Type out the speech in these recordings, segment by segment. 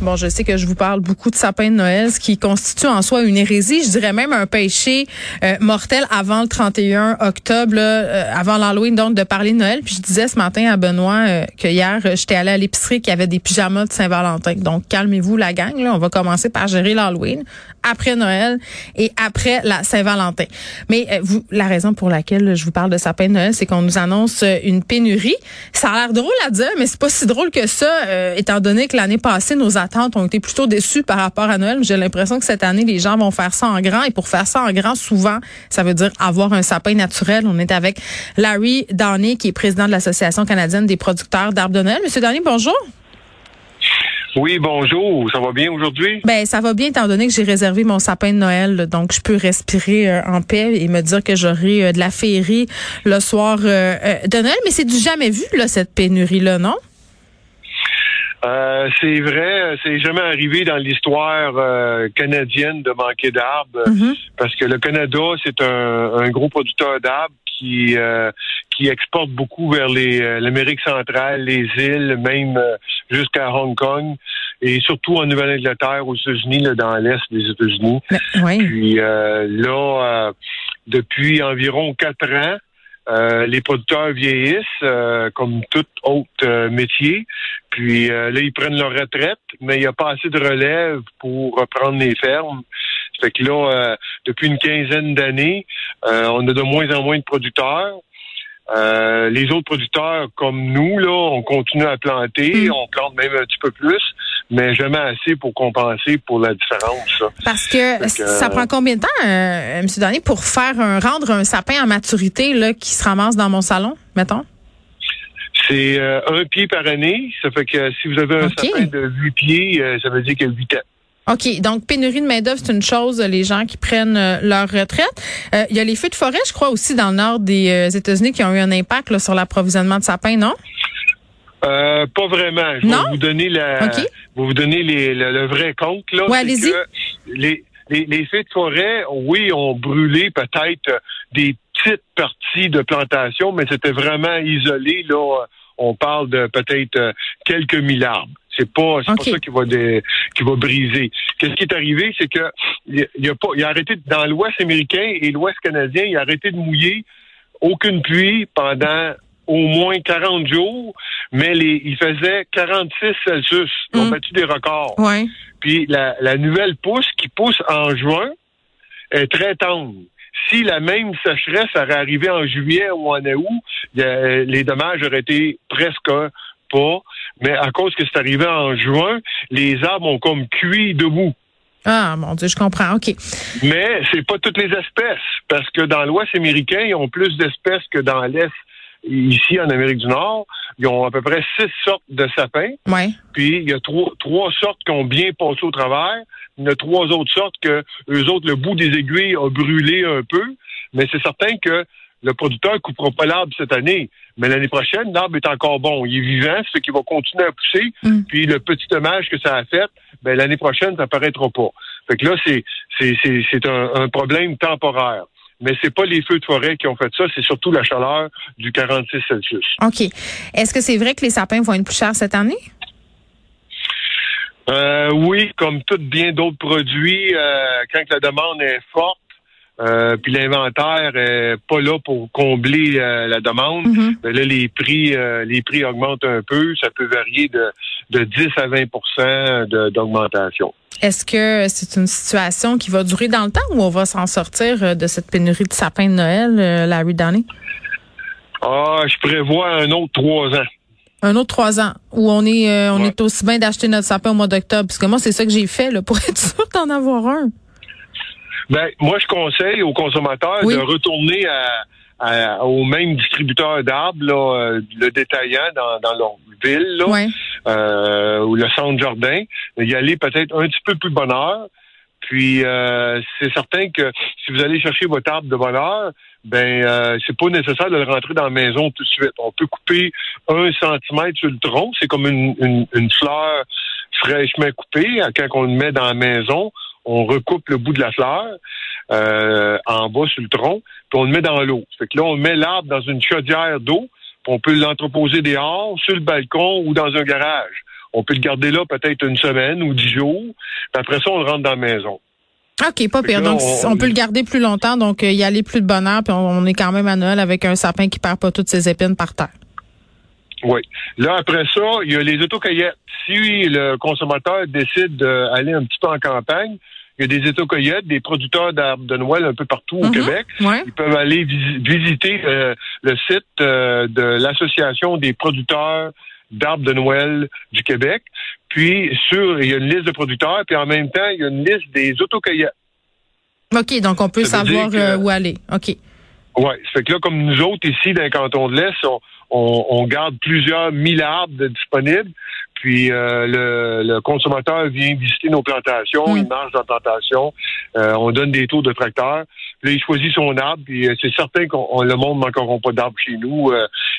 Bon, je sais que je vous parle beaucoup de sapin de Noël, ce qui constitue en soi une hérésie, je dirais même un péché euh, mortel avant le 31 octobre, là, euh, avant l'Halloween, donc de parler de Noël. Puis je disais ce matin à Benoît euh, que hier, j'étais allée à l'épicerie qu'il y avait des pyjamas de Saint-Valentin. Donc calmez-vous la gang, là, on va commencer par gérer l'Halloween, après Noël et après la Saint-Valentin. Mais vous, la raison pour laquelle je vous parle de sapin de Noël, c'est qu'on nous annonce une pénurie. Ça a l'air drôle à dire, mais c'est pas si drôle que ça, étant donné que l'année passée, nos attentes ont été plutôt déçues par rapport à Noël. J'ai l'impression que cette année, les gens vont faire ça en grand. Et pour faire ça en grand, souvent, ça veut dire avoir un sapin naturel. On est avec Larry Downey, qui est président de l'Association canadienne des producteurs d'arbres de Noël. Monsieur Downey, bonjour. Oui, bonjour. Ça va bien aujourd'hui? Ben, ça va bien étant donné que j'ai réservé mon sapin de Noël, donc je peux respirer euh, en paix et me dire que j'aurai euh, de la féerie le soir euh, de Noël. Mais c'est du jamais vu, là, cette pénurie-là, non? Euh, c'est vrai, c'est jamais arrivé dans l'histoire euh, canadienne de manquer d'arbres, Mhm. parce que le Canada, c'est un, un gros producteur d'arbres qui euh, qui exporte beaucoup vers les euh, l'Amérique centrale, les îles, même euh, jusqu'à Hong Kong, et surtout en Nouvelle-Angleterre, aux États-Unis, dans l'est des États-Unis. Oui. Puis euh, là, euh, depuis environ quatre ans, euh, les producteurs vieillissent, euh, comme tout autre euh, métier. Puis là, ils prennent leur retraite, mais il n'y a pas assez de relève pour reprendre les fermes. Fait que là, depuis une quinzaine d'années, on a de moins en moins de producteurs. Euh, les autres producteurs comme nous, là, on continue à planter, Mm. on plante même un petit peu plus, mais jamais assez pour compenser pour la différence. Parce que, ça euh, prend combien de temps, euh, M. Donné, pour faire un, rendre un sapin en maturité là, qui se ramasse dans mon salon, mettons? C'est euh, un pied par année. Ça fait que si vous avez un sapin de huit pieds, euh, ça veut dire qu'il y a huit ans. OK. Donc, pénurie de main-d'œuvre, c'est une chose, les gens qui prennent euh, leur retraite. Euh, Il y a les feux de forêt, je crois, aussi dans le nord des euh, États-Unis qui ont eu un impact là, sur l'approvisionnement de sapins, non? Euh, pas vraiment. Je Non? vais vous donner la, OK. je vais vous donner les- le, le vrai compte là. Ouais, allez-y. Les, les, les feux de forêt, oui, ont brûlé peut-être euh, des petites parties de plantation, mais c'était vraiment isolé. Là, on parle de peut-être euh, quelques mille arbres. C'est pas, c'est pas ça qui va qui va briser. Qu'est-ce qui est arrivé, c'est que il a pas, il a arrêté dans l'Ouest américain et l'Ouest canadien, il a arrêté de mouiller aucune pluie pendant au moins 40 jours, mais les, il faisait 46 Celsius. Ils ont Mm. battu des records. Puis la, la nouvelle pousse qui pousse en juin est très tendre. Si la même sécheresse aurait arrivé en juillet ou en août, a- les dommages auraient été presque pas. Mais à cause que c'est arrivé en juin, les arbres ont comme cuit debout. Ah, mon Dieu, je comprends. OK. Mais c'est pas toutes les espèces, parce que dans l'Ouest américain, ils ont plus d'espèces que dans l'Est. Ici, en Amérique du Nord, ils ont à peu près six sortes de sapins. Ouais. Puis il y a trois, trois sortes qui ont bien passé au travers. Il y en a trois autres sortes que eux autres, le bout des aiguilles a brûlé un peu. Mais c'est certain que le producteur coupera pas l'arbre cette année. Mais l'année prochaine, l'arbre est encore bon. Il est vivant, ce qui va continuer à pousser. Mm. Puis le petit dommage que ça a fait, ben l'année prochaine, ça paraîtra pas. Fait que là, c'est c'est c'est c'est un, un problème temporaire. Mais c'est pas les feux de forêt qui ont fait ça, c'est surtout la chaleur du 46 Celsius. OK. Est-ce que c'est vrai que les sapins vont être plus chers cette année? Euh, oui, comme tout bien d'autres produits, euh, quand la demande est forte, euh, puis l'inventaire est pas là pour combler euh, la demande, Mhm. là les prix euh, les prix augmentent un peu, ça peut varier de de 10 à 20 de- d'augmentation. Est-ce que c'est une situation qui va durer dans le temps ou on va s'en sortir de cette pénurie de sapins de Noël, Larry Downey? Ah, je prévois un autre trois ans. Un autre trois ans où on est euh, on Ouais. est aussi bien d'acheter notre sapin au mois d'octobre. Parce que moi, c'est ça que j'ai fait là, pour être sûr d'en avoir un. Ben, moi, je conseille aux consommateurs Oui. de retourner à, à- au même distributeur d'arbres, là, euh, le détaillant dans, dans leur ville, là, Ouais. euh, ou le centre jardin, y aller peut-être un petit peu plus bonne heure. Puis euh, c'est certain que si vous allez chercher votre arbre de bonne heure, ben euh, c'est pas nécessaire de le rentrer dans la maison tout de suite. On peut couper un centimètre sur le tronc, c'est comme une, une, une fleur fraîchement coupée. Quand on le met dans la maison, on recoupe le bout de la fleur. en bas sur le tronc, puis on le met dans l'eau. Fait que là, on met l'arbre dans une chaudière d'eau, puis on peut l'entreposer dehors, sur le balcon ou dans un garage. On peut le garder là peut-être une semaine ou dix jours. Puis après ça, on le rentre dans la maison. OK, pas pire. Donc, on, peut le garder plus longtemps, donc y aller plus de bonheur, puis on, est quand même à Noël avec un sapin qui perd pas toutes ses épines par terre. Oui. Là, après ça, il y a les autocueillettes. Si le consommateur décide d'aller un petit peu en campagne, il y a des autocueillettes, des producteurs d'arbres de Noël un peu partout au mhm. Québec. Ils peuvent aller visiter euh, le site euh, de l'Association des producteurs d'arbres de Noël du Québec. Puis, sur, il y a une liste de producteurs, puis en même temps, il y a une liste des autocueillettes. OK, donc on peut savoir euh, où aller. OK. Oui, fait que là, comme nous autres, ici, dans le canton de l'Est, on, garde plusieurs mille arbres disponibles. Puis euh, le, consommateur vient visiter nos plantations, hmm. il mange dans la plantation, euh, on donne des tours de tracteur. Puis là, il choisit son arbre, puis c'est certain qu'on le monde manqueront pas d'arbres chez nous.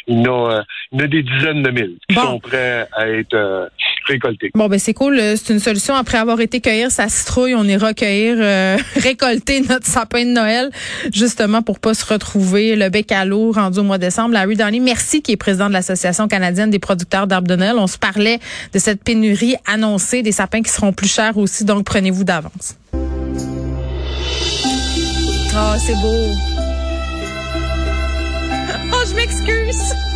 il, y a, il y a des dizaines de mille qui sont prêts à être récolter. Bon, ben c'est cool. Euh, c'est une solution. Après avoir été cueillir sa citrouille, on ira cueillir, euh, récolter notre sapin de Noël, justement pour pas se retrouver le bec à l'eau rendu au mois de décembre. Larry Downey, merci, qui est président de l'Association canadienne des producteurs d'arbres de Noël. On se parlait de cette pénurie annoncée, des sapins qui seront plus chers aussi, donc prenez-vous d'avance. Oh, c'est beau. Oh, je m'excuse.